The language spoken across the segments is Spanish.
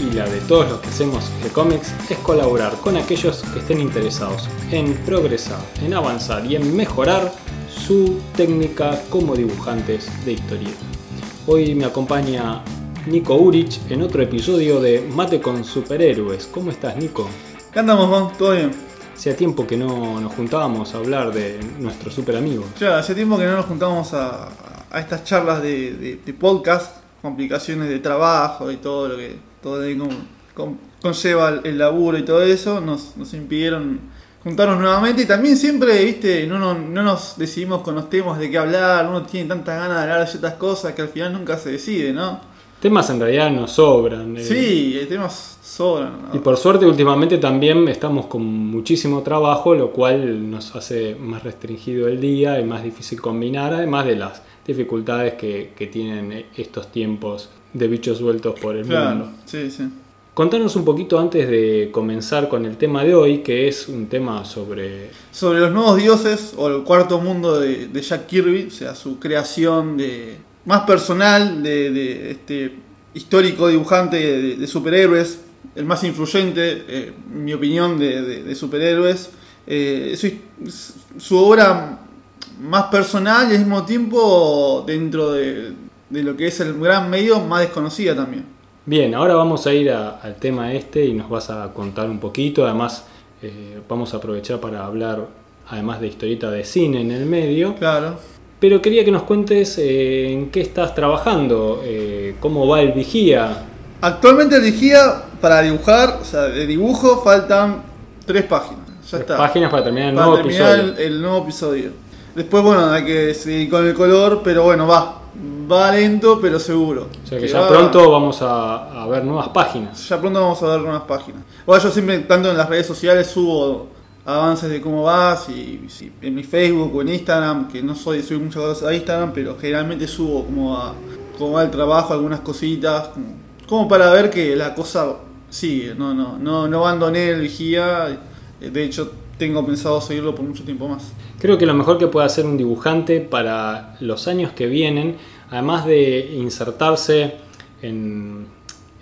y la de todos los que hacemos G-Comics es colaborar con aquellos que estén interesados en progresar, en avanzar y en mejorar su técnica como dibujantes de historieta. Hoy me acompaña Nico Urich en otro episodio de Mate con Superhéroes. ¿Cómo estás, Nico? ¿Qué andamos, Juan? ¿Todo bien? Hacía tiempo que no nos juntábamos a hablar de nuestro super amigo. Ya, hace tiempo que no nos juntábamos a, a estas charlas de, de- de podcast, complicaciones de trabajo y todo lo que todo ahí con- con- conlleva el, laburo y todo eso, nos, nos impidieron juntarnos nuevamente y también siempre, viste, no, no, no nos decidimos con los temas de qué hablar, uno tiene tantas ganas de hablar de ciertas cosas que al final nunca se decide, ¿no? Temas en realidad nos sobran. eh, Sí, temas sobran. Y por suerte últimamente también estamos con muchísimo trabajo, lo cual nos hace más restringido el día y más difícil combinar, además de las dificultades que, que tienen estos tiempos de bichos sueltos por el Claro, mundo. sí, sí. Contanos un poquito antes de comenzar con el tema de hoy, que es un tema sobre... sobre los nuevos dioses o el cuarto mundo de, de Jack Kirby, o sea, su creación de más personal de, de este histórico dibujante de, de superhéroes, el más influyente, eh, en mi opinión, de, superhéroes. Eh, su, su obra más personal y al mismo tiempo dentro de, de lo que es el gran medio más desconocida también. Bien, ahora vamos a ir a- al tema este y nos vas a contar un poquito, además eh, vamos a aprovechar para hablar, además de historieta de cine en el medio. Claro. Pero quería que nos cuentes eh, en qué estás trabajando, eh, cómo va el vigía. Actualmente el vigía para dibujar, o sea, de dibujo faltan tres páginas. Ya está. Páginas para terminar el para nuevo terminar episodio. el, el nuevo episodio. Después, bueno, hay que seguir con el color, pero bueno, va. Va lento, pero seguro. O sea que Que ya va- pronto vamos a, a ver nuevas páginas. Ya pronto vamos a ver nuevas páginas. Bueno, yo siempre, tanto en las redes sociales, subo avances de cómo vas, y, en mi Facebook o en Instagram, que no soy, soy muchas cosas a Instagram, pero generalmente subo como va, cómo va el trabajo, algunas cositas, como, como para ver que la cosa sigue, no, no, no, no abandoné el vigía, de hecho tengo pensado seguirlo por mucho tiempo más. Creo que lo mejor que puede hacer un dibujante para los años que vienen, además de insertarse en,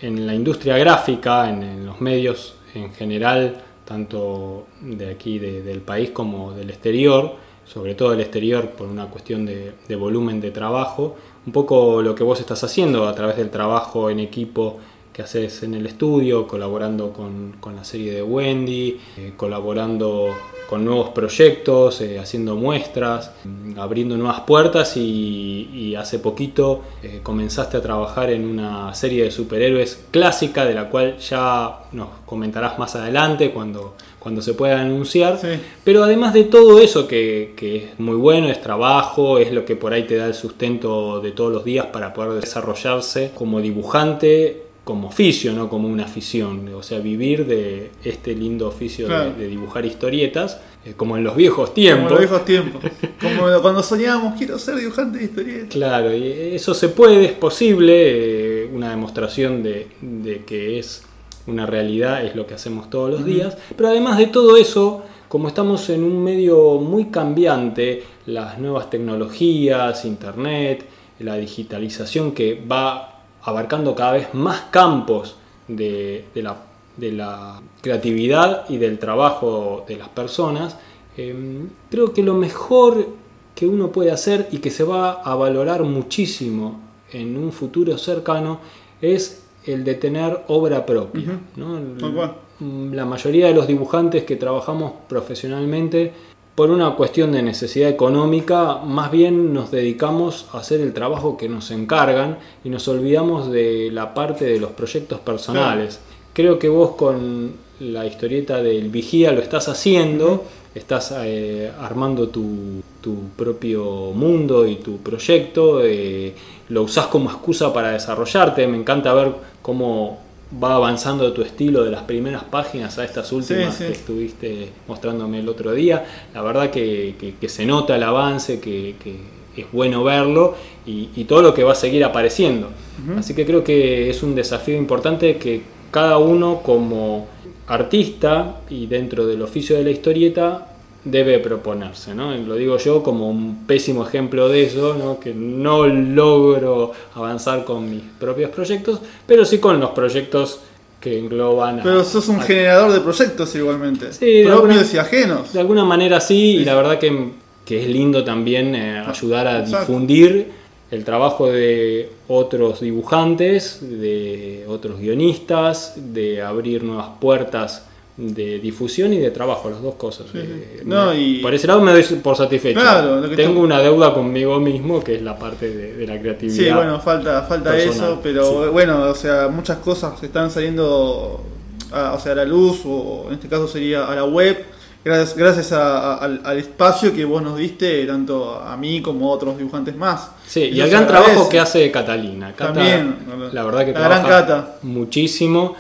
en la industria gráfica, en, los medios en general, tanto de aquí de- del país como del exterior, sobre todo del exterior por una cuestión de volumen de trabajo, un poco lo que vos estás haciendo a través del trabajo en equipo que haces en el estudio, colaborando con, con la serie de Wendy, eh, colaborando con nuevos proyectos, eh, haciendo muestras, mm, abriendo nuevas puertas y, y hace poquito eh, comenzaste a trabajar en una serie de superhéroes clásica de la cual ya nos comentarás más adelante cuando, cuando se pueda anunciar. Sí. Pero además de todo eso que, que es muy bueno, es trabajo, es lo que por ahí te da el sustento de todos los días para poder desarrollarse como dibujante, como oficio, no como una afición. O sea, vivir de este lindo oficio de- Claro. de, dibujar historietas, eh, como en los viejos Como tiempos. en los viejos tiempos. Como cuando soñábamos, quiero ser dibujante de historietas. Claro, y eso se puede, es posible, eh, una demostración de, de que es una realidad, es lo que hacemos todos los días, pero además de todo eso, como estamos en un medio muy cambiante, las nuevas tecnologías, internet, la digitalización que va abarcando cada vez más campos de, de la, de la creatividad y del trabajo de las personas, eh, creo que lo mejor que uno puede hacer y que se va a valorar muchísimo en un futuro cercano es el de tener obra propia. La mayoría de los dibujantes que trabajamos profesionalmente, por una cuestión de necesidad económica, más bien nos dedicamos a hacer el trabajo que nos encargan y nos olvidamos de la parte de los proyectos personales. Creo que vos con la historieta del vigía lo estás haciendo, estás eh, armando tu, tu propio mundo y tu proyecto, eh, lo usás como excusa para desarrollarte, me encanta ver cómo va avanzando tu estilo de las primeras páginas a estas últimas Sí, sí. que estuviste mostrándome el otro día. La verdad que, que- que se nota el avance, que, que es bueno verlo y, y todo lo que va a seguir apareciendo. Así que creo que es un desafío importante que cada uno como artista y dentro del oficio de la historieta debe proponerse, ¿no? Lo digo yo como un pésimo ejemplo de eso, ¿no? que no logro avanzar con mis propios proyectos, pero sí con los proyectos que engloban a- Pero sos un a- generador de proyectos igualmente. Sí, propios alguna- y ajenos. de alguna manera sí, y la verdad que, que es lindo también eh, ayudar a Exacto. difundir el trabajo de otros dibujantes, de otros guionistas, de abrir nuevas puertas de difusión y de trabajo, las dos cosas. Sí, sí. Eh, No, y- Por ese lado me doy por satisfecho. Claro, Tengo te- una deuda conmigo mismo, que es la parte de, de la creatividad. Sí, bueno, falta, falta personal, eso, pero sí. bueno, o sea, muchas cosas están saliendo a, o sea, a la luz, o en este caso sería a la web, gracias, gracias a- a- al, al espacio que vos nos diste, tanto a mí como a otros dibujantes más. Sí, y se gran trabajo que hace Catalina. Cata, También, la verdad que la gran trabaja Cata. muchísimo,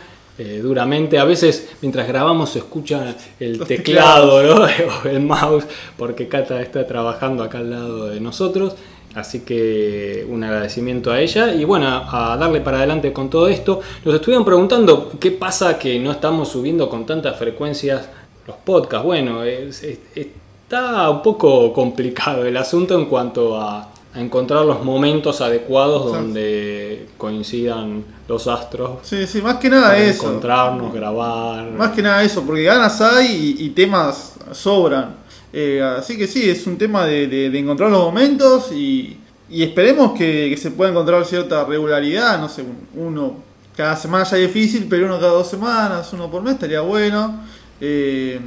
eh, duramente. A veces mientras grabamos se escucha el Los teclado ¿no? o el mouse, porque Cata está trabajando acá al lado de nosotros. Así que un agradecimiento a ella y bueno, a darle para adelante con todo esto. Nos estuvieron preguntando qué pasa que no estamos subiendo con tantas frecuencias los podcasts. Bueno, es- es- está un poco complicado el asunto en cuanto a, a encontrar los momentos adecuados Exacto. donde coincidan los astros. Sí, sí, más que nada eso. encontrarnos, grabar. Más que nada eso, porque ganas hay y, y temas sobran. Eh, así que sí, es un tema de, de- de encontrar los momentos y, y esperemos que, que se pueda encontrar cierta regularidad. No sé, un- uno cada semana ya es difícil, pero uno cada dos semanas, uno por mes estaría bueno. Eh,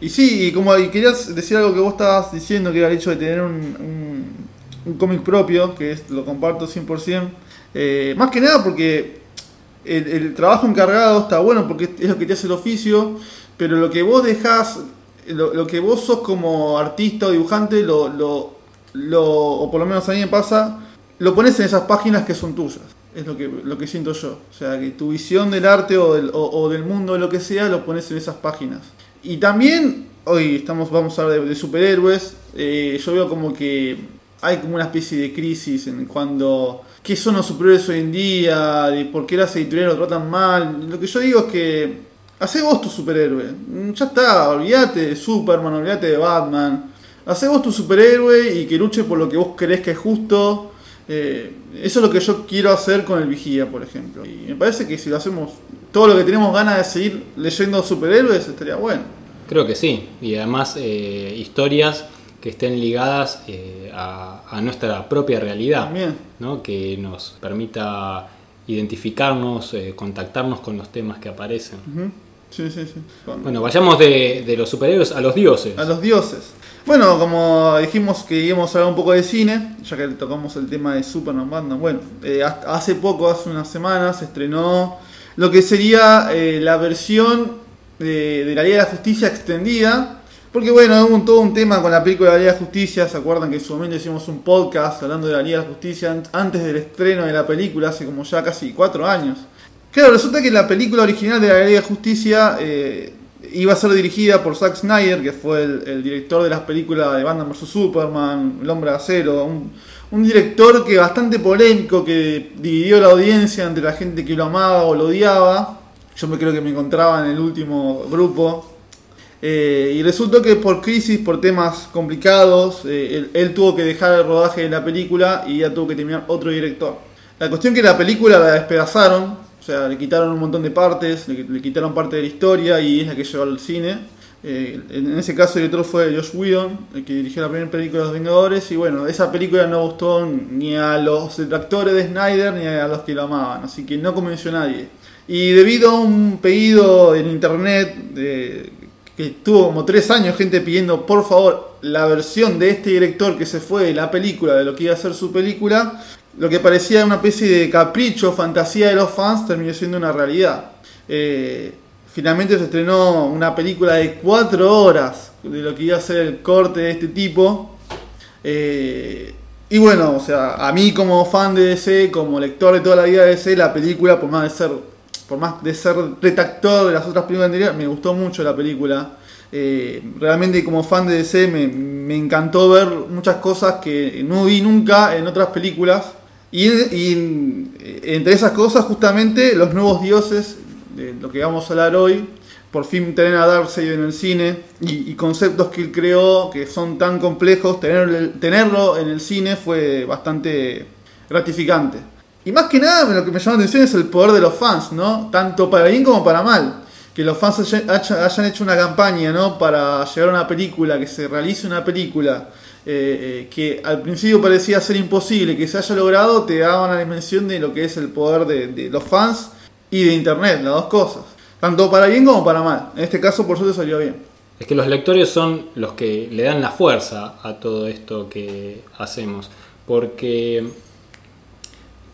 y sí, y como y querías decir algo que vos estabas diciendo, que era el hecho de tener un, un, un cómic propio, que es, lo comparto 100%. Eh, más que nada porque el, trabajo encargado está bueno porque es lo que te hace el oficio, pero lo que vos dejás, lo, que vos sos como artista o dibujante, lo, lo, lo- o por lo menos a mí me pasa, lo pones en esas páginas que son tuyas. Es lo que, lo que siento yo. O sea, que tu visión del arte o del, o- o del mundo, de lo que sea, lo pones en esas páginas. Y también, hoy estamos, vamos a hablar de, de superhéroes, eh, yo veo como que hay como una especie de crisis en cuando qué son los superhéroes hoy en día, de por qué las editoriales lo tratan mal. Lo que yo digo es que hacé vos tu superhéroe. Mm, Ya está, olvídate de Superman, olvídate de Batman. Hacé vos tu superhéroe y que luche por lo que vos crees que es justo. Eh, eso es lo que yo quiero hacer con el Vigía, por ejemplo. Y me parece que si lo hacemos, todo lo que tenemos ganas de seguir leyendo superhéroes estaría bueno. Creo que sí, y además eh, historias que estén ligadas eh, a, a nuestra propia realidad. ¿no? que nos permita identificarnos, eh, contactarnos con los temas que aparecen. Ujú. Sí, sí, sí. Con- Bueno, vayamos de, de los superhéroes a los dioses. A los dioses. Bueno, como dijimos que íbamos a hablar un poco de cine, ya que tocamos el tema de Superman Batman. Bueno, eh, hace poco, hace unas semanas, se estrenó lo que sería eh, la versión de, de la Liga de la Justicia extendida. Porque bueno, hubo todo un tema con la película de la Liga de Justicia. ¿Se acuerdan que en su momento hicimos un podcast hablando de la Liga de Justicia an- antes del estreno de la película, hace como ya casi cuatro años? Claro, resulta que la película original de la Liga de Justicia eh, iba a ser dirigida por Zack Snyder, que fue el, el director de las películas de Batman vs. Superman, El Hombre de Acero, un, un director que bastante polémico, que dividió la audiencia entre la gente que lo amaba o lo odiaba. Yo me creo que me encontraba en el último grupo. Eh, y resultó que por crisis, por temas complicados, eh, él, tuvo que dejar el rodaje de la película y ya tuvo que terminar otro director. La cuestión que la película la despedazaron, o sea, le quitaron un montón de partes, le, quitaron parte de la historia y es la que llevó al cine. Eh, en ese caso el director fue Josh Whedon, el que dirigió la primera película de los Vengadores y bueno, esa película no gustó ni a los detractores de Snyder ni a los que lo amaban, así que no convenció a nadie. Y debido a un pedido en internet que tuvo como tres años gente pidiendo por favor la versión de este director que se fue de la película, de lo que iba a ser su película, lo que parecía una especie de capricho, fantasía de los fans, terminó siendo una realidad. Eh, finalmente se estrenó una película de cuatro horas de lo que iba a ser el corte de este tipo. Eh, y bueno, o sea, a mí como fan de DC, como lector de toda la vida de DC, la película, por más de ser por más de ser retractor de las otras películas anteriores, me gustó mucho la película. Eh, realmente como fan de DC me, me, encantó ver muchas cosas que no vi nunca en otras películas. Y, y, entre esas cosas justamente los nuevos dioses, de lo que vamos a hablar hoy, por fin tener a Darkseid en el cine y, conceptos que él creó que son tan complejos, tener, tenerlo en el cine fue bastante gratificante. Y más que nada lo que me llama la atención es el poder de los fans, ¿no? Tanto para bien como para mal. Que los fans hayan hecho una campaña, ¿no? Para llegar a una película, que se realice una película eh, eh, que al principio parecía ser imposible, que se haya logrado, te da una dimensión de lo que es el poder de, de los fans y de internet, las dos cosas. Tanto para bien como para mal. En este caso, por suerte, salió bien. Es que los lectores son los que le dan la fuerza a todo esto que hacemos. Porque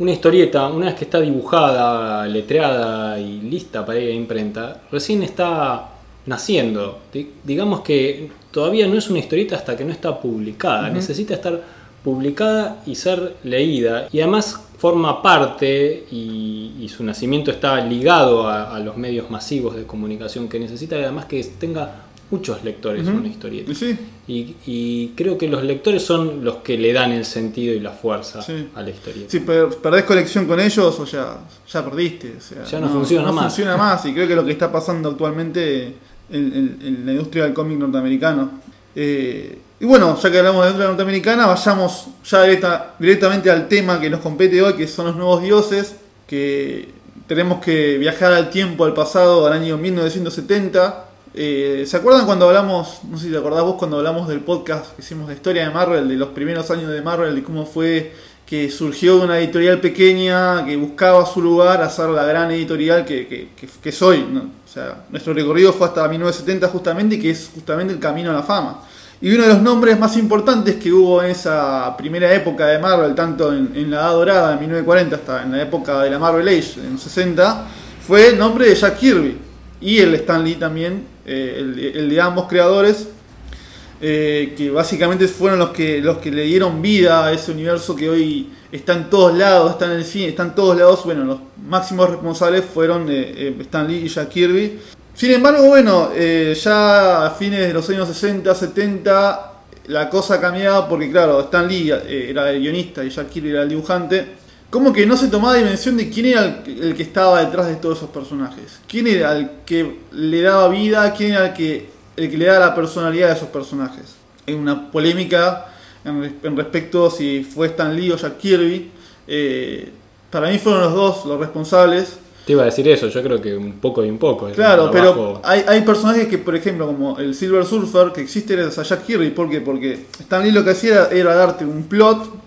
una historieta, una vez que está dibujada, letreada y lista para ir a imprenta, recién está naciendo. digamos que todavía no es una historieta hasta que no está publicada. Necesita estar publicada y ser leída. Y además forma parte y, su nacimiento está ligado a, a, los medios masivos de comunicación que necesita y además que tenga muchos lectores una historieta. Sí. Y, y, creo que los lectores son los que le dan el sentido y la fuerza sí. a la historieta. Si perdés conexión con ellos o ya, ya perdiste. O sea, ya no, funciona no más. funciona más y creo que lo que está pasando actualmente en, en, en la industria del cómic norteamericano. Eh, y bueno, ya que hablamos de la industria norteamericana, vayamos ya directa, directamente al tema que nos compete hoy, que son los nuevos dioses, que tenemos que viajar al tiempo, al pasado, al año 1970 eh, ¿Se acuerdan cuando hablamos, no sé si te acordás vos, cuando hablamos del podcast que hicimos de historia de Marvel, de los primeros años de Marvel, de cómo fue que surgió una editorial pequeña que buscaba su lugar a ser la gran editorial que, que, que, que soy? ¿no? O sea, nuestro recorrido fue hasta 1970 justamente y que es justamente el camino a la fama. Y uno de los nombres más importantes que hubo en esa primera época de Marvel, tanto en, en la Edad Dorada, en 1940, hasta en la época de la Marvel Age, en los 60, fue el nombre de Jack Kirby. Y el Stan Lee también, eh, el, de ambos creadores, eh, que básicamente fueron los que, los que le dieron vida a ese universo que hoy está en todos lados, está en el cine, está en todos lados. Bueno, los máximos responsables fueron eh, Stan Lee y Jack Kirby. Sin embargo, bueno, ya a fines de los años 60, 70, la cosa cambiaba porque, claro, Stan Lee era el guionista y Jack Kirby era el dibujante como que no se tomaba dimensión de quién era el, el, que estaba detrás de todos esos personajes. Quién era el que le daba vida, quién era el que, el que le daba la personalidad de esos personajes. Hay una polémica en, en respecto a si fue Stan Lee o Jack Kirby. Eh, para mí fueron los dos los responsables. Te iba a decir eso, yo creo que un poco y un poco. Claro, pero hay, hay, personajes que, por ejemplo, como el Silver Surfer, que existe gracias a Jack Kirby. ¿Por qué? Porque Stan Lee lo que hacía era, era darte un plot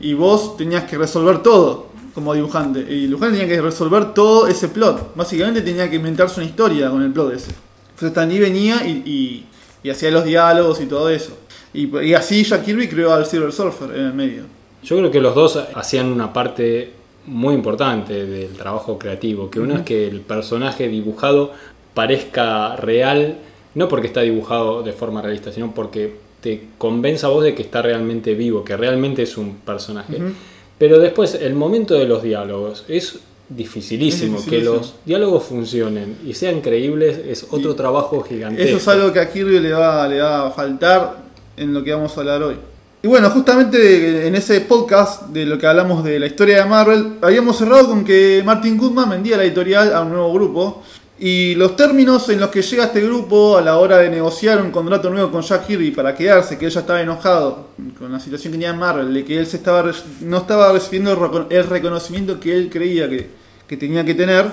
y vos tenías que resolver todo como dibujante. Y el dibujante tenía que resolver todo ese plot. Básicamente tenía que inventarse una historia con el plot ese. Entonces Stan Lee venía y, y, y, hacía los diálogos y todo eso. Y, y, así Jack Kirby creó al Silver Surfer en el medio. Yo creo que los dos hacían una parte muy importante del trabajo creativo. Que uno uh -huh. es que el personaje dibujado parezca real, no porque está dibujado de forma realista, sino porque te convenza a vos de que está realmente vivo, que realmente es un personaje. Uh -huh. Pero después, el momento de los diálogos es dificilísimo. Es que los diálogos funcionen y sean creíbles es otro y trabajo gigantesco. Eso es algo que a Kirby le va, le va a faltar en lo que vamos a hablar hoy. Y bueno, justamente en ese podcast de lo que hablamos de la historia de Marvel, habíamos cerrado con que Martin Goodman vendía la editorial a un nuevo grupo y los términos en los que llega este grupo a la hora de negociar un contrato nuevo con Jack Kirby para quedarse, que él ya estaba enojado con la situación que tenía en Marvel, de que él se estaba, no estaba recibiendo el reconocimiento que él creía que, que tenía que tener,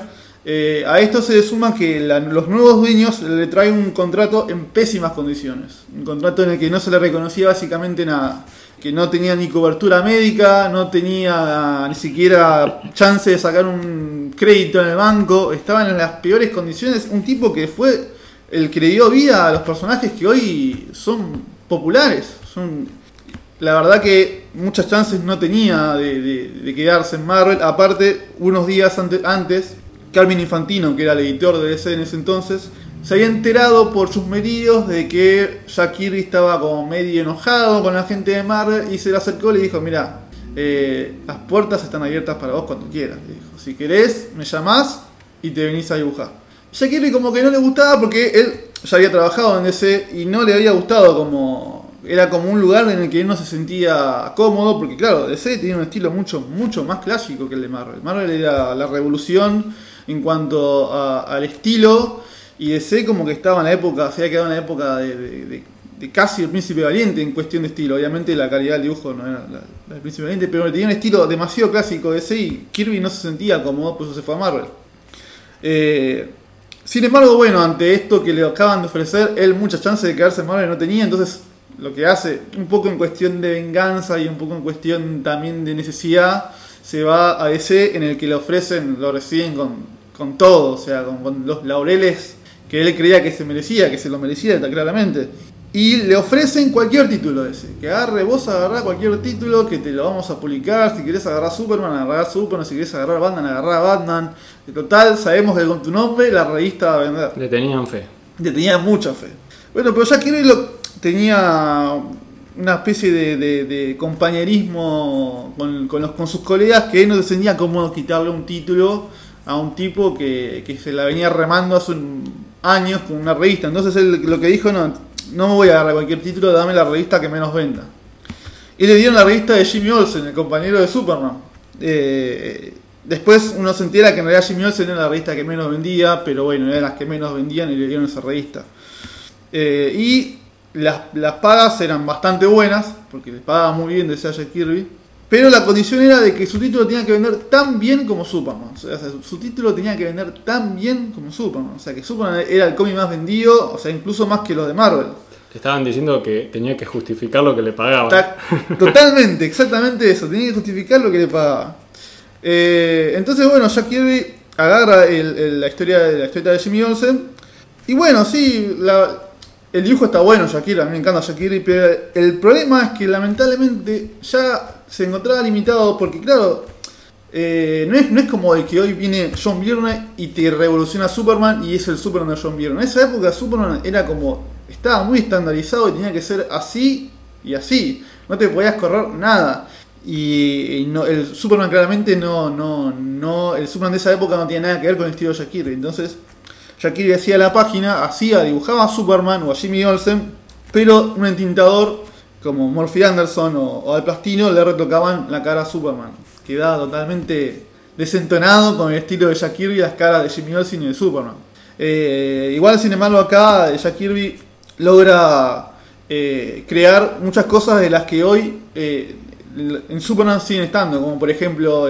eh, a esto se suma que la, los nuevos dueños le traen un contrato en pésimas condiciones, un contrato en el que no se le reconocía básicamente nada que no tenía ni cobertura médica, no tenía ni siquiera chance de sacar un crédito en el banco, estaban en las peores condiciones. Un tipo que fue el que le dio vida a los personajes que hoy son populares. Son, la verdad que muchas chances no tenía de, quedarse en Marvel. Aparte, unos días antes, Carmen Infantino, que era el editor de DC en ese entonces, se había enterado por sus medios de que Jack Kirby estaba como medio enojado con la gente de Marvel y se le acercó y le dijo, mira, eh, las puertas están abiertas para vos cuando quieras. Le dijo, si querés, me llamás y te venís a dibujar. Jack como que no le gustaba porque él ya había trabajado en DC y no le había gustado como... Era como un lugar en el que él no se sentía cómodo, porque claro, DC tenía un estilo mucho, mucho más clásico que el de Marvel. Marvel era la revolución en cuanto a- al estilo y DC como que estaba en la época, se había quedado en la época de, de- casi el príncipe valiente en cuestión de estilo. Obviamente la calidad del dibujo no era la, del príncipe valiente, pero tenía un estilo demasiado clásico de DC y Kirby no se sentía cómodo, por eso se fue a Marvel. Eh, sin embargo, bueno, ante esto que le acaban de ofrecer, él muchas chances de quedarse en Marvel no tenía, entonces lo que hace, un poco en cuestión de venganza y un poco en cuestión también de necesidad, se va a DC en el que le ofrecen, lo reciben con, con todo, o sea, con los laureles que él creía que se merecía, que se lo merecía claramente. Y le ofrecen cualquier título ese. Que agarre, vos agarrá cualquier título que te lo vamos a publicar. Si querés agarrar Superman, agarrar Superman. Si querés agarrar Batman, agarrar Batman. En total, sabemos que con tu nombre la revista va a vender. Le tenían fe. Le tenía mucha fe. Bueno, pero Jack Kirby lo, tenía una especie de, de- de compañerismo con, con los, con sus colegas que él no se sentía cómodo quitarle un título a un tipo que, que se la venía remando hace un- años con una revista. Entonces él lo que dijo, no, no me voy a agarrar cualquier título, dame la revista que menos venda. Y le dieron la revista de Jimmy Olsen, el compañero de Superman. Eh, después uno se entera que en realidad Jimmy Olsen era la revista que menos vendía, pero bueno, era las que menos vendían y le dieron esa revista. Eh, y las, las pagas eran bastante buenas, porque les pagaba muy bien, decía Jack Kirby. Pero la condición era de que su título tenía que vender tan bien como Superman. O sea, su, título tenía que vender tan bien como Superman. O sea, que Superman era el cómic más vendido, o sea, incluso más que los de Marvel. Le estaban diciendo que tenía que justificar lo que le pagaban. Ta- Totalmente, exactamente eso. Tenía que justificar lo que le pagaba. Eh, entonces, bueno, Jack Kirby agarra el- el- la, historia, de- la historia de Jimmy Olsen. Y bueno, sí, la- el dibujo está bueno, Kirby. A mí me encanta Kirby. Pero el problema es que lamentablemente ya se encontraba limitado porque, claro, eh, no, es, no es como de que hoy viene John Byrne y te revoluciona Superman y es el Superman de John Byrne. En esa época Superman era como, estaba muy estandarizado y tenía que ser así y así. No te podías correr nada. Y, y no, el Superman claramente no, no, no, el Superman de esa época no tiene nada que ver con el estilo de Kirby. Entonces, Kirby hacía la página, hacía, dibujaba a Superman o a Jimmy Olsen, pero un entintador como Murphy Anderson o, o Al Plastino le retocaban la cara a Superman. Quedaba totalmente desentonado con el estilo de Jack Kirby las caras de Jimmy Olsen y de Superman. Eh, igual, sin embargo, acá Jack Kirby logra eh, crear muchas cosas de las que hoy eh, en Superman siguen estando, como por ejemplo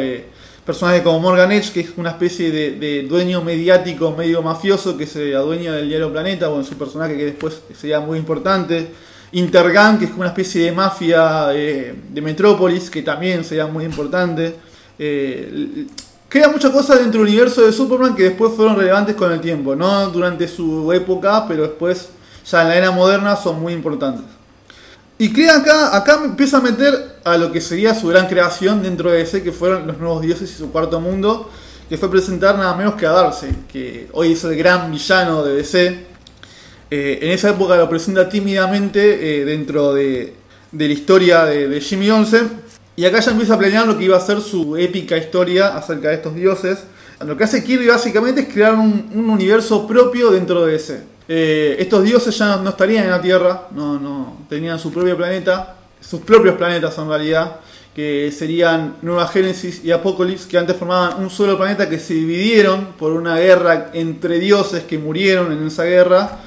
personajes como Morgan Edge, que es una especie de, dueño mediático medio mafioso que se adueña del diario Planeta, bueno, es un personaje que después sería muy importante. Intergang, que es una especie de mafia eh, de Metrópolis, que también sería muy importante. Eh, Crea muchas cosas dentro del universo de Superman que después fueron relevantes con el tiempo, no durante su época, pero después, ya en la era moderna, son muy importantes. Y crea acá, acá empieza a meter a lo que sería su gran creación dentro de DC, que fueron los nuevos dioses y su cuarto mundo, que fue presentar nada menos que a Darcy, que hoy es el gran villano de DC. Eh, en esa época lo presenta tímidamente eh, dentro de, de la historia de, Jimmy Olsen. Y acá ya empieza a planear lo que iba a ser su épica historia acerca de estos dioses. Lo que hace Kirby básicamente es crear un, un universo propio dentro de ese. Eh, estos dioses ya no, estarían en la Tierra, no, tenían su propio planeta, sus propios planetas en realidad, que serían Nueva Génesis y Apocalipsis, que antes formaban un solo planeta que se dividieron por una guerra entre dioses que murieron en esa guerra.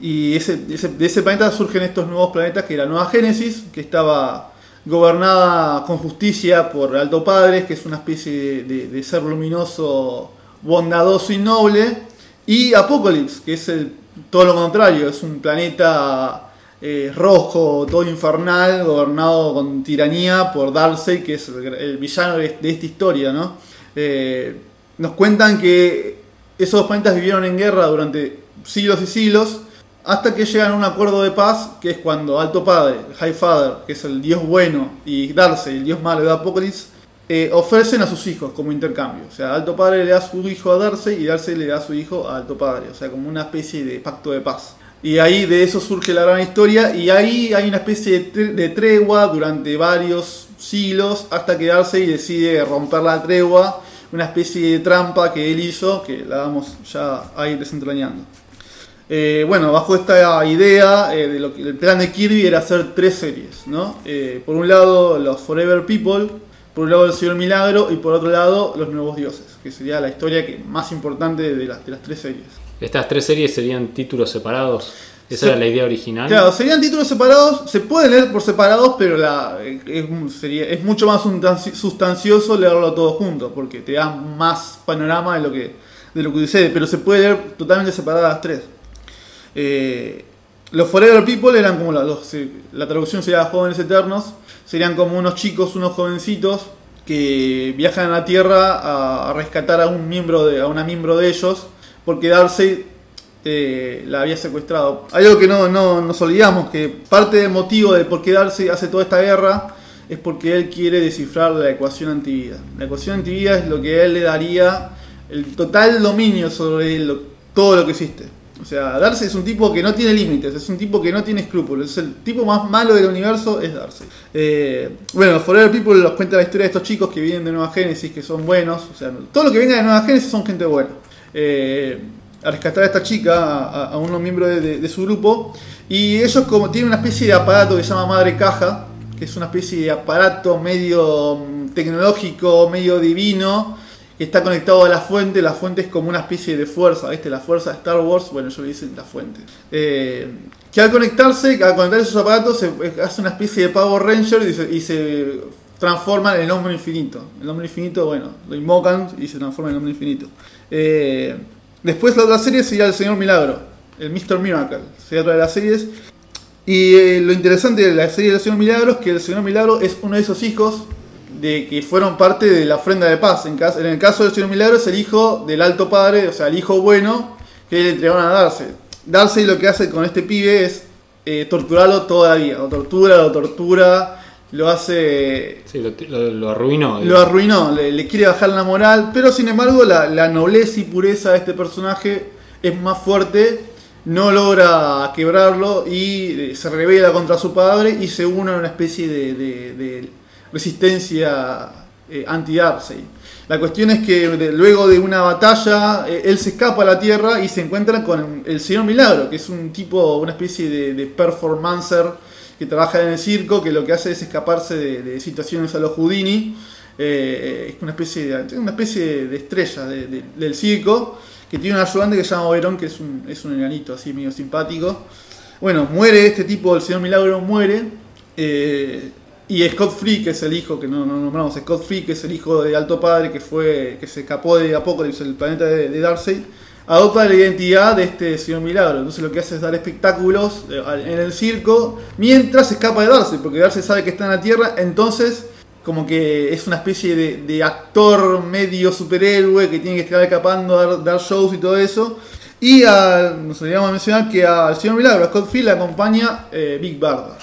Y de ese planeta surgen estos nuevos planetas, que era Nueva Génesis, que estaba gobernada con justicia por Alto Padres, que es una especie de ser luminoso, bondadoso y noble, y Apocalypse, que es el, todo lo contrario, es un planeta eh, rojo, todo infernal, gobernado con tiranía por Darcy, que es el, villano de, esta historia, ¿no? Eh, nos cuentan que esos dos planetas vivieron en guerra durante siglos y siglos, hasta que llegan a un acuerdo de paz, que es cuando Alto Padre, High Father, que es el dios bueno, y Darcy, el dios malo de Apocalipsis, eh, ofrecen a sus hijos como intercambio. O sea, Alto Padre le da su hijo a Darcy y Darcy le da su hijo a Alto Padre. O sea, como una especie de pacto de paz. Y ahí de eso surge la gran historia y ahí hay una especie de, tre- de tregua durante varios siglos hasta que Darcy decide romper la tregua una especie de trampa que él hizo, que la vamos ya a ir desentrañando. Eh, bueno, bajo esta idea, eh, de lo que, el plan de Kirby era hacer tres series, ¿no? Eh, por un lado, los Forever People, por un lado, el Señor Milagro, y por otro lado, los Nuevos Dioses, que sería la historia que, más importante de las, de las tres series. Estas tres series serían títulos separados. Esa Se- era la idea original. Claro, serían títulos separados, se pueden leer por separados, pero la, es, sería, es mucho más sustanci- sustancioso leerlo todo junto, porque te da más panorama de lo que, de lo que sucede, pero se puede leer totalmente separadas las tres. Eh, los Forever People eran como los, eh, la traducción sería jóvenes eternos, serían como unos chicos, unos jovencitos que viajan a la Tierra a, rescatar a un miembro de, a una miembro de ellos, porque Darcy eh, la había secuestrado. Algo que no, no nos olvidamos, que parte del motivo de por qué Darcy hace toda esta guerra es porque él quiere descifrar la ecuación antivida. La ecuación antivida es lo que él le daría el total dominio sobre todo lo que existe. O sea, Darcy es un tipo que no tiene límites, es un tipo que no tiene escrúpulos, es el tipo más malo del universo, es Darcy. Eh, bueno, Forever People nos cuenta la historia de estos chicos que vienen de Nueva Génesis, que son buenos, o sea, todo lo que venga de Nueva Génesis son gente buena. Eh, a rescatar a esta chica, a, unos miembros de, de- de su grupo, y ellos como tienen una especie de aparato que se llama Madre Caja, que es una especie de aparato medio mm, tecnológico, medio divino, está conectado a la fuente. La fuente es como una especie de fuerza, ¿viste? La fuerza de Star Wars, bueno, ellos le dicen la fuente. Eh, que al conectarse, al conectar esos aparatos, eh, hace una especie de Power Ranger y se, y en el hombre infinito. El hombre infinito, bueno, lo invocan y se transforma en el hombre infinito. Eh, después la otra serie sería el Señor Milagro, el Mr. Miracle, sería otra de las series. Y lo interesante de la serie del Señor Milagro es que el Señor Milagro es uno de esos hijos de que fueron parte de la ofrenda de paz. En, caso- en el caso del Señor Milagro es el hijo del Alto Padre, o sea, el hijo bueno que le entregaron a Darcy. Darcy lo que hace con este pibe es eh, torturarlo toda la vida. Lo tortura, lo tortura, lo hace Sí, lo, lo- lo arruinó. lo arruinó, le, le quiere bajar la moral, pero sin embargo la, la nobleza y pureza de este personaje es más fuerte, no logra quebrarlo y eh, se revela contra su padre y se une a una especie de, de- de resistencia eh, anti-Darcy. La cuestión es que luego de una batalla, eh, él se escapa a la Tierra y se encuentra con el Señor Milagro, que es un tipo, una especie de, de performancer que trabaja en el circo, que lo que hace es escaparse de, situaciones a los Houdini. Eh, es una especie de, una especie de estrella de- de- del circo, que tiene un ayudante que se llama Oberón, que es un, es un enanito así medio simpático. Bueno, muere este tipo, el señor Milagro muere. Y Scott Free, que es el hijo, que no, no nombramos, Scott Free, que es el hijo de Alto Padre, que fue que se escapó de Apocalypse, el planeta de, de Darcy, adopta la identidad de este señor Milagro. Entonces lo que hace es dar espectáculos eh, en el circo mientras escapa de Darcy, porque Darcy sabe que está en la Tierra, entonces como que es una especie de, actor medio superhéroe que tiene que estar escapando, dar, dar shows y todo eso. Y a- nos olvidamos de mencionar que al señor Milagro, Scott Field, le acompaña eh, Big Barda,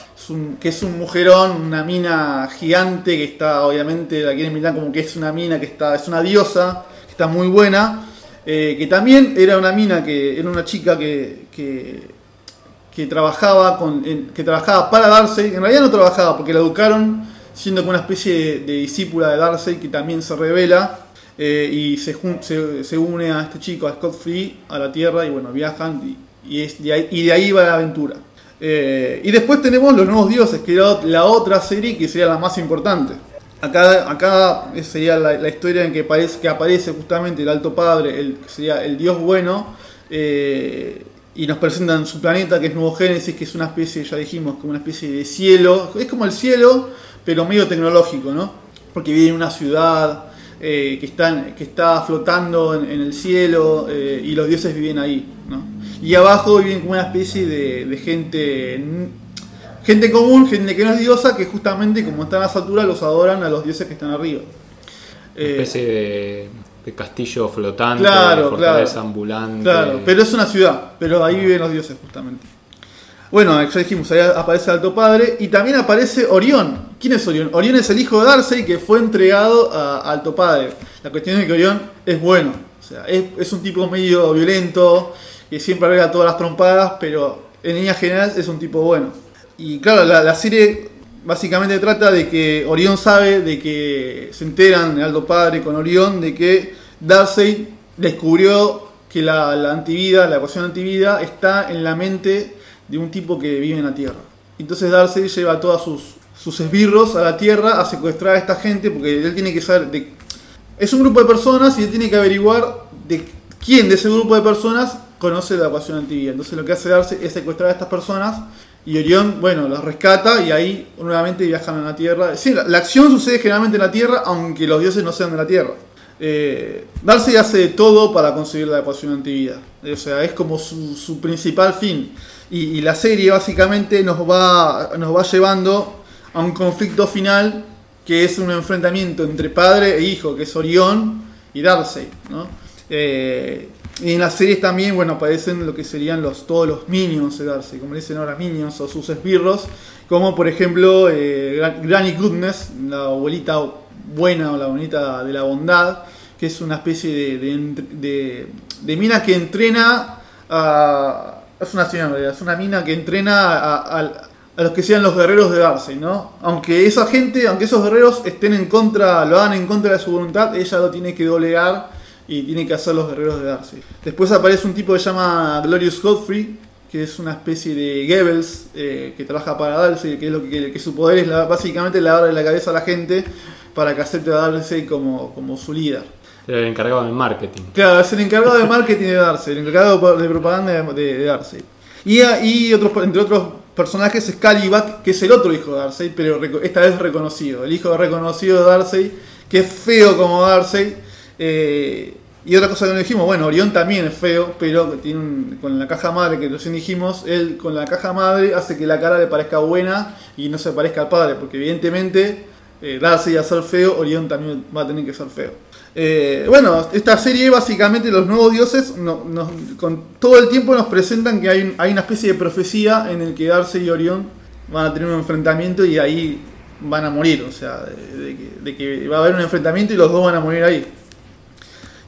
que es un mujerón, una mina gigante que está, obviamente, la quieren mirar como que es una mina que está, es una diosa, que está muy buena, eh, que también era una mina que era una chica que, que, trabajaba con, en- que trabajaba para Darcy, en realidad no trabajaba porque la educaron siendo como una especie de, discípula de Darcy que también se revela eh, y se, se, se une a este chico, a Scott Free, a la Tierra y bueno, viajan y, y es de ahí, y de ahí va la aventura. Eh, y después tenemos Los Nuevos Dioses, que era la otra serie que sería la más importante. Acá, acá sería la, historia en que, aparece, que aparece justamente el Alto Padre, el, que sería el Dios bueno, eh, y nos presentan su planeta, que es Nuevo Génesis, que es una especie, ya dijimos, como una especie de cielo. Es como el cielo, pero medio tecnológico, ¿no? Porque vive en una ciudad eh, que, está, que está flotando en, en el cielo eh, y los dioses viven ahí, ¿no? Y abajo viven como una especie de, de gente gente común, gente que no es diosa, que justamente como están a esa altura los adoran a los dioses que están arriba. Una Eh, especie de, de castillo flotante, Claro, de fortaleza claro. ambulante. Claro, pero es una ciudad, pero ahí viven los dioses justamente. Bueno, ya dijimos, ahí aparece el Alto Padre y también aparece Orión. ¿Quién es Orión? Orión es el hijo de Darcy que fue entregado a, Alto Padre. La cuestión es que Orión es bueno, o sea, es, un tipo medio violento, que siempre arregla todas las trompadas, pero en líneas generales es un tipo bueno. Y claro, la, serie básicamente trata de que Orión sabe, de que se enteran, Alto Padre con Orión, de que Darcy descubrió que la, la antivida, la ecuación antivida, está en la mente de un tipo que vive en la Tierra. Entonces Darcy lleva a todos sus, sus esbirros a la Tierra a secuestrar a esta gente porque él tiene que saber. Es un grupo de personas y él tiene que averiguar de quién de ese grupo de personas conoce la ecuación antivida. Entonces lo que hace Darcy es secuestrar a estas personas y Orión, bueno, los rescata y ahí nuevamente viajan a la Tierra. Sí, la, la acción sucede generalmente en la Tierra, aunque los dioses no sean de la Tierra. Eh, Darcy hace todo para conseguir la ecuación antivida. O sea, es como su, su principal fin. Y, y, la serie básicamente nos va, nos va llevando a un conflicto final que es un enfrentamiento entre padre e hijo, que es Orión y Darcy. ¿no? Eh, y en las series también, bueno, aparecen lo que serían los, todos los minions de Darcy, como dicen ahora minions o sus esbirros, como por ejemplo eh, Granny Goodness, la abuelita buena o la bonita de la bondad, que es una especie de mina que entrena a... Es una señora, es una mina que entrena a, a, a, los que sean los guerreros de Darcy, ¿no? Aunque esa gente, aunque esos guerreros estén en contra, lo hagan en contra de su voluntad, ella lo tiene que doblegar y tiene que hacer los guerreros de Darcy. Después aparece un tipo que se llama Glorious Godfrey, que es una especie de Goebbels eh, que trabaja para Darcy, que es lo que, que, que su poder es la, básicamente lavarle la cabeza a la gente para que acepte a Darcy como, como su líder. El encargado de marketing. Claro, es el encargado de marketing de Darcy, el encargado de propaganda de, de, de Darcy. Y, y otros, entre otros personajes es Calibat, que es el otro hijo de Darcy, pero esta vez reconocido. El hijo reconocido de Darcy, que es feo como Darcy. Eh, y otra cosa que no dijimos, bueno, Orión también es feo, pero tiene un, con la caja madre que recién dijimos, él con la caja madre hace que la cara le parezca buena y no se parezca al padre, porque evidentemente eh, Darcy a ser feo, Orión también va a tener que ser feo. Eh, bueno, esta serie básicamente los nuevos dioses con todo el tiempo nos presentan que hay, un, hay, una especie de profecía en el que Darcy y Orión van a tener un enfrentamiento y ahí van a morir, o sea, de, que, va a haber un enfrentamiento y los dos van a morir ahí.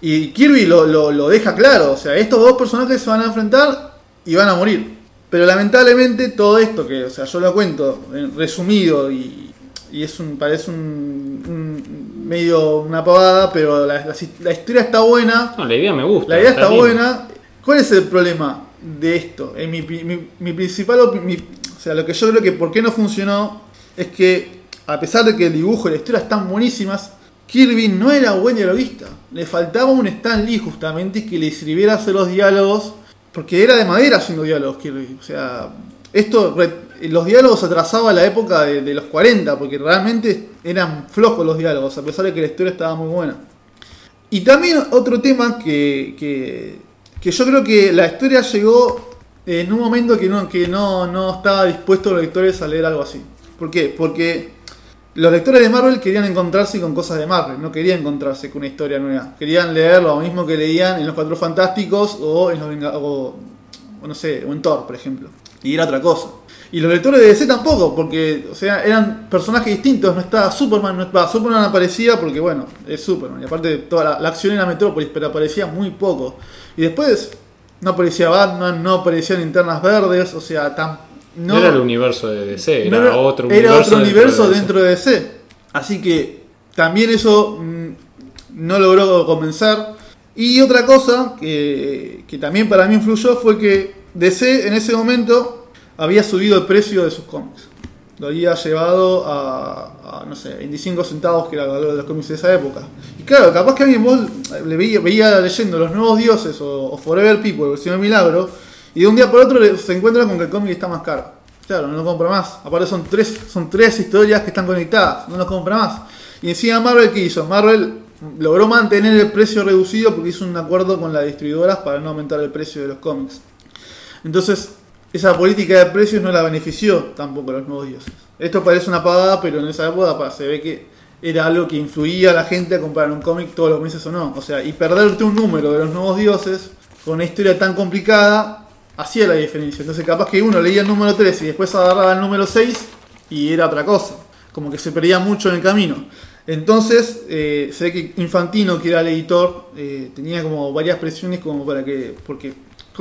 Y Kirby lo, lo, lo, deja claro, o sea, estos dos personajes se van a enfrentar y van a morir. Pero lamentablemente todo esto, que o sea, yo lo cuento resumido y, y es un, parece un, un, medio una pavada, pero la, la, la, historia está buena. No, la idea me gusta. La idea está, está buena. ¿Cuál es el problema de esto? En mi, mi, mi principal, mi, o sea, lo que yo creo que por qué no funcionó es que a pesar de que el dibujo y la historia están buenísimas, Kirby no era buen dialoguista. Le faltaba un Stan Lee justamente que le sirviera hacer los diálogos. Porque era de madera haciendo diálogos Kirby. O sea, esto, los diálogos atrasaba la época de, los 40. Porque realmente eran flojos los diálogos. A pesar de que la historia estaba muy buena. Y también otro tema que, que, que yo creo que la historia llegó en un momento que no, que no, no estaba dispuesto los lectores a leer algo así. ¿Por qué? Porque los lectores de Marvel querían encontrarse con cosas de Marvel, no querían encontrarse con una historia nueva. Querían leer lo mismo que leían en los Cuatro Fantásticos o en los o, o no sé, o en Thor, por ejemplo. Y era otra cosa. Y los lectores de DC tampoco, porque o sea, eran personajes distintos, no estaba Superman, no estaba Superman aparecía porque bueno, es Superman, y aparte toda la, la acción en la Metrópolis, pero aparecía muy poco. Y después no aparecía Batman, no aparecían linternas verdes, o sea, tan no, no, era el universo de DC, era, no era otro era universo, otro universo dentro, de DC. dentro, de DC. Así que también eso mmm, no logró convencer. Y otra cosa que, que, también para mí influyó fue que DC en ese momento había subido el precio de sus cómics. Lo había llevado a, no sé, 25 centavos, que era el valor de los cómics de esa época. Y claro, capaz que alguien vos le veía, veía leyendo Los Nuevos Dioses o, Forever People, versión de Milagro, y de un día por otro se encuentra con que el cómic está más caro. Claro, no lo compra más. Aparte son tres, son tres historias que están conectadas, no lo compra más. Y encima Marvel, ¿qué hizo? Marvel logró mantener el precio reducido porque hizo un acuerdo con las distribuidoras para no aumentar el precio de los cómics. Entonces, esa política de precios no la benefició tampoco a los nuevos dioses. Esto parece una pagada, pero en esa época se ve que era algo que influía a la gente a comprar un cómic todos los meses o no. O sea, y perderte un número de los nuevos dioses con una historia tan complicada hacía la diferencia. Entonces capaz que uno leía el número 3 y después agarraba el número 6 y era otra cosa. Como que se perdía mucho en el camino. Entonces eh, se ve que Infantino, que era el editor, eh, tenía como varias presiones como para que... Porque,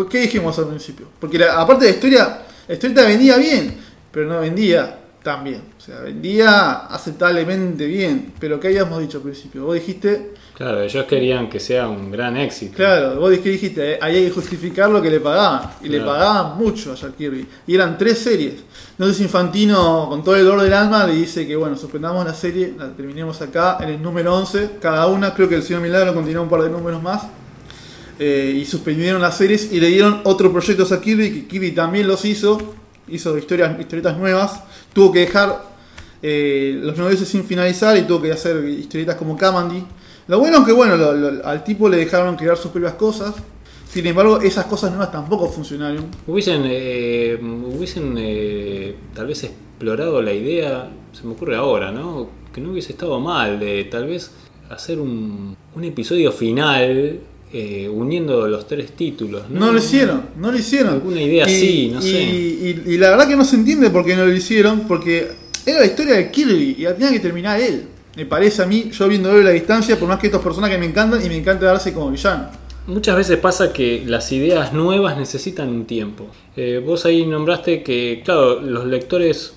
¿Qué dijimos al principio? Porque la, aparte de la historia, la historia vendía bien, pero no vendía también. O sea, vendía aceptablemente bien. Pero ¿qué habíamos dicho al principio? Vos dijiste. Claro, ellos querían que sea un gran éxito. Claro, vos dijiste, eh, ahí hay que justificar lo que le pagaban. Y le pagaban mucho a Jack Kirby. Y eran tres series. Entonces Infantino, con todo el dolor del alma, le dice que bueno, suspendamos la serie, la terminemos acá en el número 11, cada una. Creo que el Señor Milagro continuó un par de números más. Eh, y suspendieron las series y le dieron otro proyecto a Kirby, que Kirby también los hizo, hizo historias, historietas nuevas, tuvo que dejar eh, los nueve sin finalizar y tuvo que hacer historietas como Kamandi. Lo bueno es que bueno, al tipo le dejaron crear sus propias cosas, sin embargo esas cosas nuevas tampoco funcionaron. Hubiesen, eh, hubiesen tal vez explorado la idea, se me ocurre ahora, ¿no? Que no hubiese estado mal de tal vez hacer un, un episodio final eh, uniendo los tres títulos. ¿no? lo hicieron, no lo hicieron. Alguna idea así, no sé. Y, la verdad que no se entiende por qué no lo hicieron, porque era la historia de Kirby y tenía que terminar él. Me parece a mí, yo viendo a la distancia, por más que estos personajes me encantan y me encanta darse como villano. Muchas veces pasa que las ideas nuevas necesitan un tiempo. Eh, vos ahí nombraste que, claro, los lectores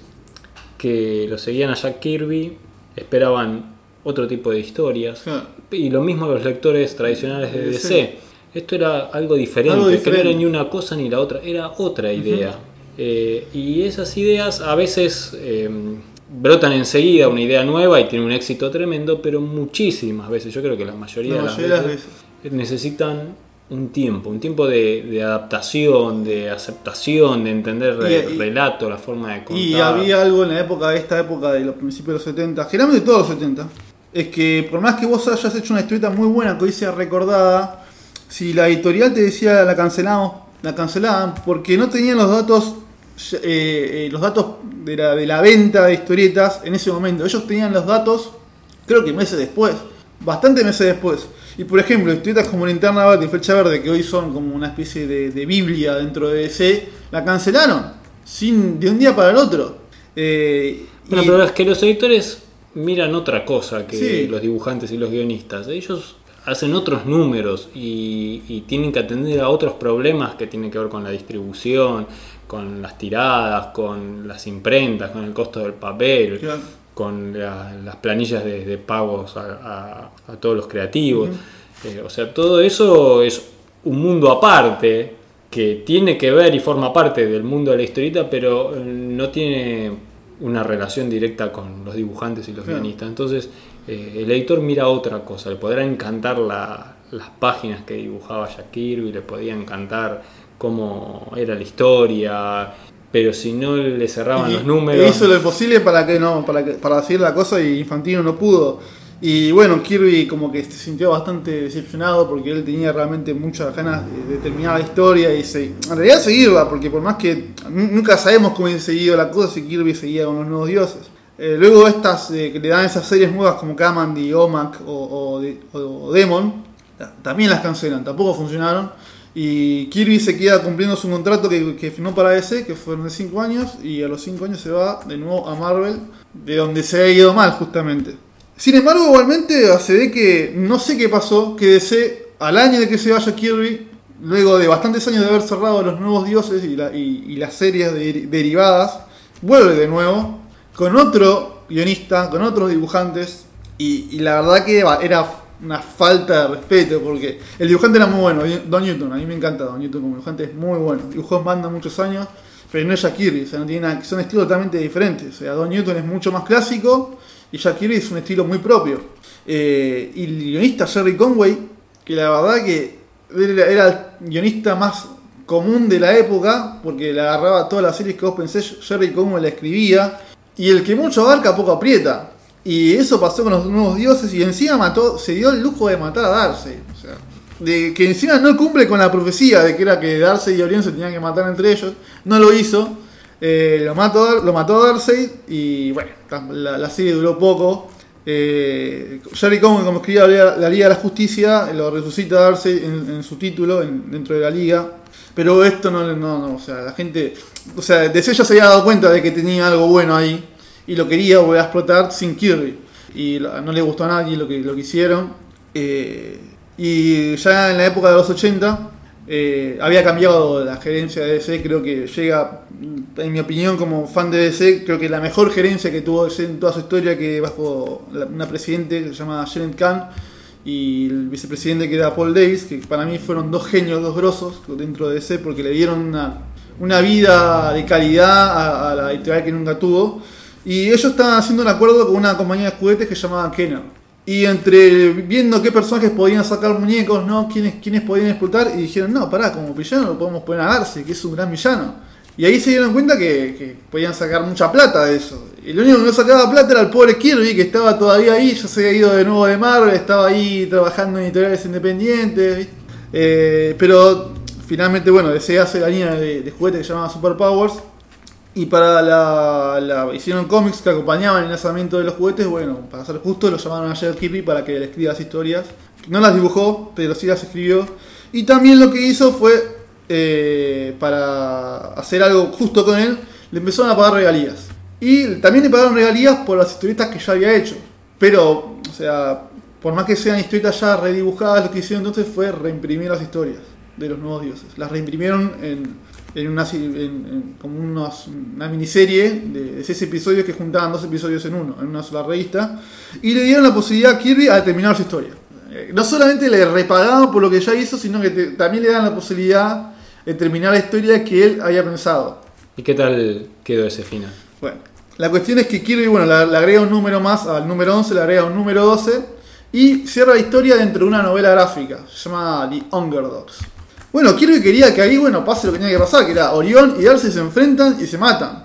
que lo seguían a Jack Kirby esperaban otro tipo de historias. Y lo mismo los lectores tradicionales de DC. Esto era algo diferente, que no era ni una cosa ni la otra, era otra idea. Eh, y esas ideas a veces em, brotan enseguida una idea nueva y tiene un éxito tremendo, pero muchísimas veces, yo creo que la mayoría, de las veces, necesitan un tiempo, un tiempo de, adaptación, de aceptación, de entender el relato, la forma de contar. Y había algo en la época, esta época de los principios de los 70, generalmente todos los 70, es que por más que vos hayas hecho una historieta muy buena que hoy sea recordada, si la editorial te decía la cancelamos, la cancelaban porque no tenían los datos eh, eh, los datos de la, de la venta de historietas en ese momento. Ellos tenían los datos, creo que meses después, bastante meses después. Y por ejemplo, historietas como Linterna Verde y Flecha Verde, que hoy son como una especie de, Biblia dentro de DC, la cancelaron sin, de un día para el otro. Eh, bueno, pero es que los editores miran otra cosa que los dibujantes y los guionistas. Ellos hacen otros números y, tienen que atender a otros problemas que tienen que ver con la distribución, con las tiradas, con las imprentas, con el costo del papel, con las planillas de, pagos a, todos los creativos. Eh, o sea, todo eso es un mundo aparte que tiene que ver y forma parte del mundo de la historieta, pero no tiene una relación directa con los dibujantes y los guionistas. Entonces, eh, el editor mira otra cosa, le podrá encantar las páginas que dibujaba Jack Kirby, le podía encantar cómo era la historia, pero si no le cerraban los números. Hizo lo posible para que no, para que, para decir la cosa y Infantino no pudo. Y bueno, Kirby como que se sintió bastante decepcionado porque él tenía realmente muchas ganas de, terminar la historia y se, en realidad seguirla, porque por más que nunca sabemos cómo ha seguido la cosa si Kirby seguía con los nuevos dioses. Eh, luego estas eh, que le dan esas series nuevas como Kamandi, Omak o, o, Demon, también las cancelan, tampoco funcionaron. Y Kirby se queda cumpliendo su contrato que, que firmó para DC, que fueron de 5 años, y a los 5 años se va de nuevo a Marvel, de donde se ha ido mal justamente. Sin embargo, igualmente se ve que no sé qué pasó, que DC, al año de que se vaya Kirby, luego de bastantes años de haber cerrado los nuevos dioses y, las series derivadas, vuelve de nuevo con otro guionista, con otros dibujantes, y, la verdad que era una falta de respeto, porque el dibujante era muy bueno, Don Newton, a mí me encanta Don Newton como dibujante, es muy bueno, dibujó en banda muchos años, pero no es Kirby, o sea, no tiene nada, son estilos totalmente diferentes, o sea, Don Newton es mucho más clásico, y Kirby es un estilo muy propio. Eh, y el guionista Jerry Conway, que la verdad que era el guionista más común de la época, porque le agarraba todas las series que vos pensé, Jerry Conway la escribía, y el que mucho abarca poco aprieta. Y eso pasó con los nuevos dioses y encima mató, se dio el lujo de matar a Darcy. De que encima no cumple con la profecía de que era que Darcy y Orión se tenían que matar entre ellos. No lo hizo. Eh, lo, mató, lo mató Darcy y bueno, la, serie duró poco. Eh, Jerry Conway, como escribía la, Liga de la Justicia, lo resucita Darcy en, su título dentro de la Liga. Pero esto no, no, o sea, la gente, o sea, DC ya se había dado cuenta de que tenía algo bueno ahí y lo quería volver a explotar sin Kirby. Y no le gustó a nadie lo que, lo que hicieron. Eh, y ya en la época de los 80 eh, había cambiado la gerencia de DC, creo que llega en mi opinión, como fan de DC, creo que la mejor gerencia que tuvo DC en toda su historia, que bajo una presidente que se llama Janet Kahn y el vicepresidente que era Paul Davis, que para mí fueron dos genios, dos grosos dentro de DC, porque le dieron una, una vida de calidad a, a la editorial que nunca tuvo. Y ellos estaban haciendo un acuerdo con una compañía de juguetes que se llamaba Kenner. Y entre viendo qué personajes podían sacar muñecos, ¿no? Quiénes, quiénes podían explotar, y dijeron, no, pará, como villano lo podemos poner a Darcy, que es un gran villano. Y ahí se dieron cuenta que, podían sacar mucha plata de eso. Y lo único que no sacaba plata era el pobre Kirby, que estaba todavía ahí, ya se había ido de nuevo de Marvel, estaba ahí trabajando en editoriales independientes. Eh, pero finalmente, bueno, DC hace la línea de, de juguetes que se llama Superpowers. Y para la, hicieron cómics que acompañaban el lanzamiento de los juguetes, bueno, para ser justo, lo llamaron a Jack Kirby para que le escriba las historias. No las dibujó, pero sí las escribió. Y también lo que hizo fue, eh, para hacer algo justo con él, le empezaron a pagar regalías. Y también le pagaron regalías por las historietas que ya había hecho. Pero, o sea, por más que sean historietas ya redibujadas, lo que hicieron entonces fue reimprimir las historias de los nuevos dioses. Las reimprimieron en, en una, como unos- una miniserie de, seis episodios que juntaban dos episodios en uno, en una sola revista. Y le dieron la posibilidad a Kirby a terminar su historia. Eh, No solamente le repagaban por lo que ya hizo, sino que también le dan la posibilidad de terminar la historia que él había pensado. ¿Y qué tal quedó ese final? Bueno, la cuestión es que Kirby, bueno, le, le agrega un número más al número 11, le agrega un número 12 y cierra la historia dentro de una novela gráfica, se llama The Underdogs. Bueno, Kirby quería que ahí, bueno, pase lo que tenía que pasar, que era Orión y Darcy se enfrentan y se matan.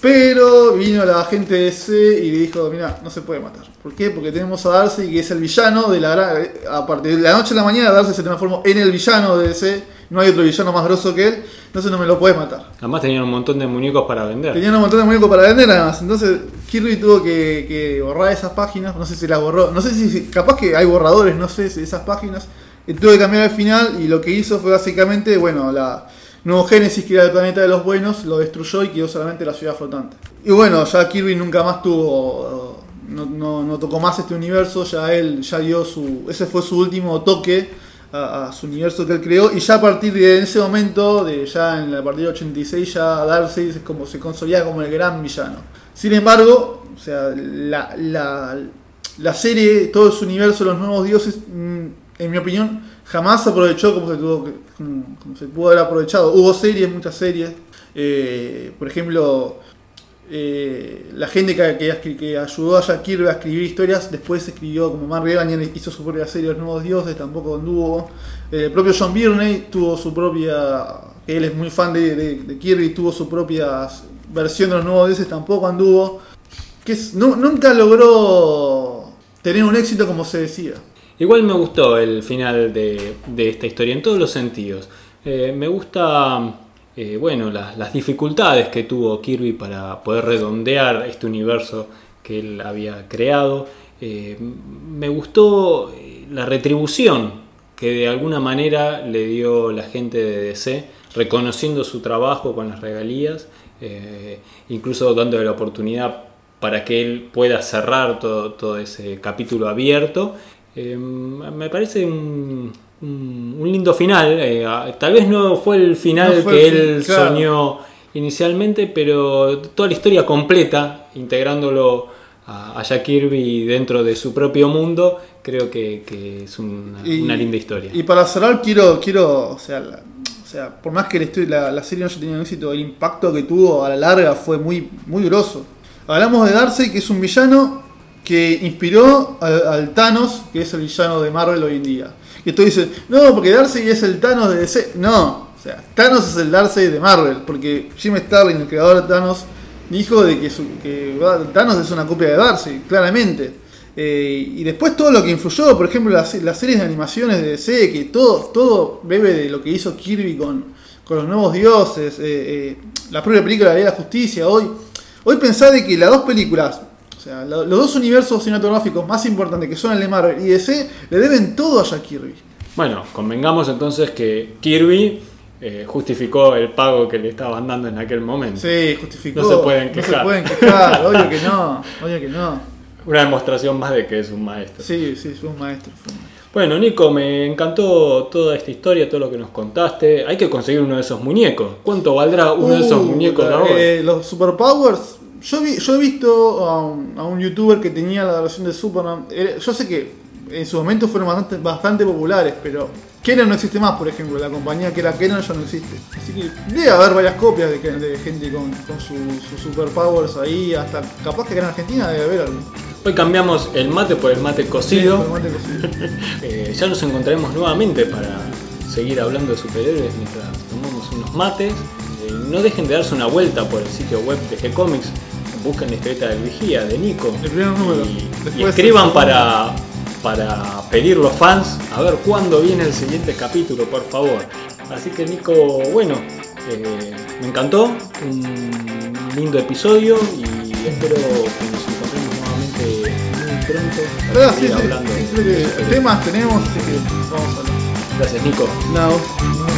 Pero vino la gente de DC y le dijo, mira, no se puede matar. ¿Por qué? Porque tenemos a Darcy, que es el villano de la... gra- A partir de la noche a la mañana, Darcy se transformó en el villano de DC. No hay otro villano más grosso que él. Entonces no me lo puedes matar. Además tenían un montón de muñecos para vender. Tenían un montón de muñecos para vender además. Entonces Kirby tuvo que, que borrar esas páginas. No sé si las borró. No sé si, capaz que hay borradores, no sé si esas páginas. Y tuvo que cambiar el final. Y lo que hizo fue básicamente, bueno, la Nuevo Génesis, que era el planeta de los buenos, lo destruyó y quedó solamente la ciudad flotante. Y bueno, ya Kirby nunca más tuvo. No, no- tocó más este universo. Ya él ya dio su. Ese fue su último toque a, a su universo que él creó y ya a partir de ese momento, de ya en la partida 86, ya Darcy es como, se consolida como el gran villano. Sin embargo, o sea, la, la, la serie, todo su universo, los nuevos dioses, mm, en mi opinión, jamás aprovechó como se, tuvo como- como se pudo haber aprovechado. Hubo series, muchas series. eh, por ejemplo, eh, la gente que, ayudó a Jack Kirby a escribir historias, después escribió como Mark Evanier hizo su propia serie Los Nuevos Dioses, tampoco anduvo. Eh, el propio John Byrne tuvo su propia, que él es muy fan de, de- de Kirby, tuvo su propia versión de Los Nuevos Dioses, tampoco anduvo. Nunca logró tener un éxito como se decía. Igual me gustó el final de, de esta historia en todos los sentidos. Eh, me gusta, eh, bueno, las, dificultades que tuvo Kirby para poder redondear este universo que él había creado. Eh, me gustó la retribución que de alguna manera le dio la gente de DC, reconociendo su trabajo con las regalías, incluso dándole la oportunidad para que él pueda cerrar todo, todo ese capítulo abierto. Eh, me parece un, lindo final. eh, tal vez no fue el final No fue que el fin, él claro. soñó inicialmente, pero toda la historia completa, integrándolo a, a Jack Kirby dentro de su propio mundo, creo que, que es una, Y- una linda historia. Y para cerrar, quiero, quiero o, sea, la- o sea, por más que la, la serie no haya tenido éxito, el impacto que tuvo a la larga fue muy, muy grosso. Hablamos de Darcy, que es un villano que inspiró al, Thanos, que es el villano de Marvel hoy en día. Y tú dices, no, porque Darcy es el Thanos de DC. No, o sea, Thanos es el Darcy de Marvel, porque Jim Starlin, el creador de Thanos, dijo de que, su- que Thanos es una copia de Darcy, claramente. Eh, y después todo lo que influyó, por ejemplo, las, las series de animaciones de DC, que todo, todo bebe de lo que hizo Kirby con, con los nuevos dioses, eh, eh, la propia película de la Justicia. Hoy, hoy pensá de que las dos películas, o sea, lo- los dos universos cinematográficos más importantes que son el de Marvel y DC, le deben todo a Jack Kirby. Bueno, convengamos entonces que Kirby eh, justificó el pago que le estaban dando en aquel momento. Sí, justificó. No se pueden No quejar. se pueden quejar, obvio que no, obvio que no. Una demostración más de que es un maestro. Sí, sí, fue un maestro. Fue un maestro. Bueno, Nico, me encantó toda esta historia, todo lo que nos contaste. Hay que conseguir uno de esos muñecos. ¿Cuánto valdrá uno de esos Uh, muñecos la- ahora? eh, los superpowers. Yo, vi- yo he visto a un, a un youtuber que tenía la versión de Superman. Yo sé que en su momento fueron bastante, bastante populares, pero Kenan no existe más, por ejemplo. La compañía que era Kenan ya no existe. Así que debe haber varias copias de, gente con, con sus sus superpowers ahí. Hasta capaz que acá en Argentina debe haber algo. Hoy cambiamos el mate por el mate cocido. Sí, por mate cocido. Eh, ya nos encontraremos nuevamente para seguir hablando de superhéroes mientras tomamos unos mates. Eh, no dejen de darse una vuelta por el sitio web de G-Comics. Busquen la historieta del vigía de Nico. El primer número. Y, escriban para, para pedir los fans a ver cuándo viene el siguiente capítulo, por favor. Así que Nico, bueno, eh, me encantó. Un lindo episodio y espero que nos encontremos nuevamente muy pronto. Para sí, sí. hablando de temas tenemos, así que vamos a hablar. Gracias, Nico. No.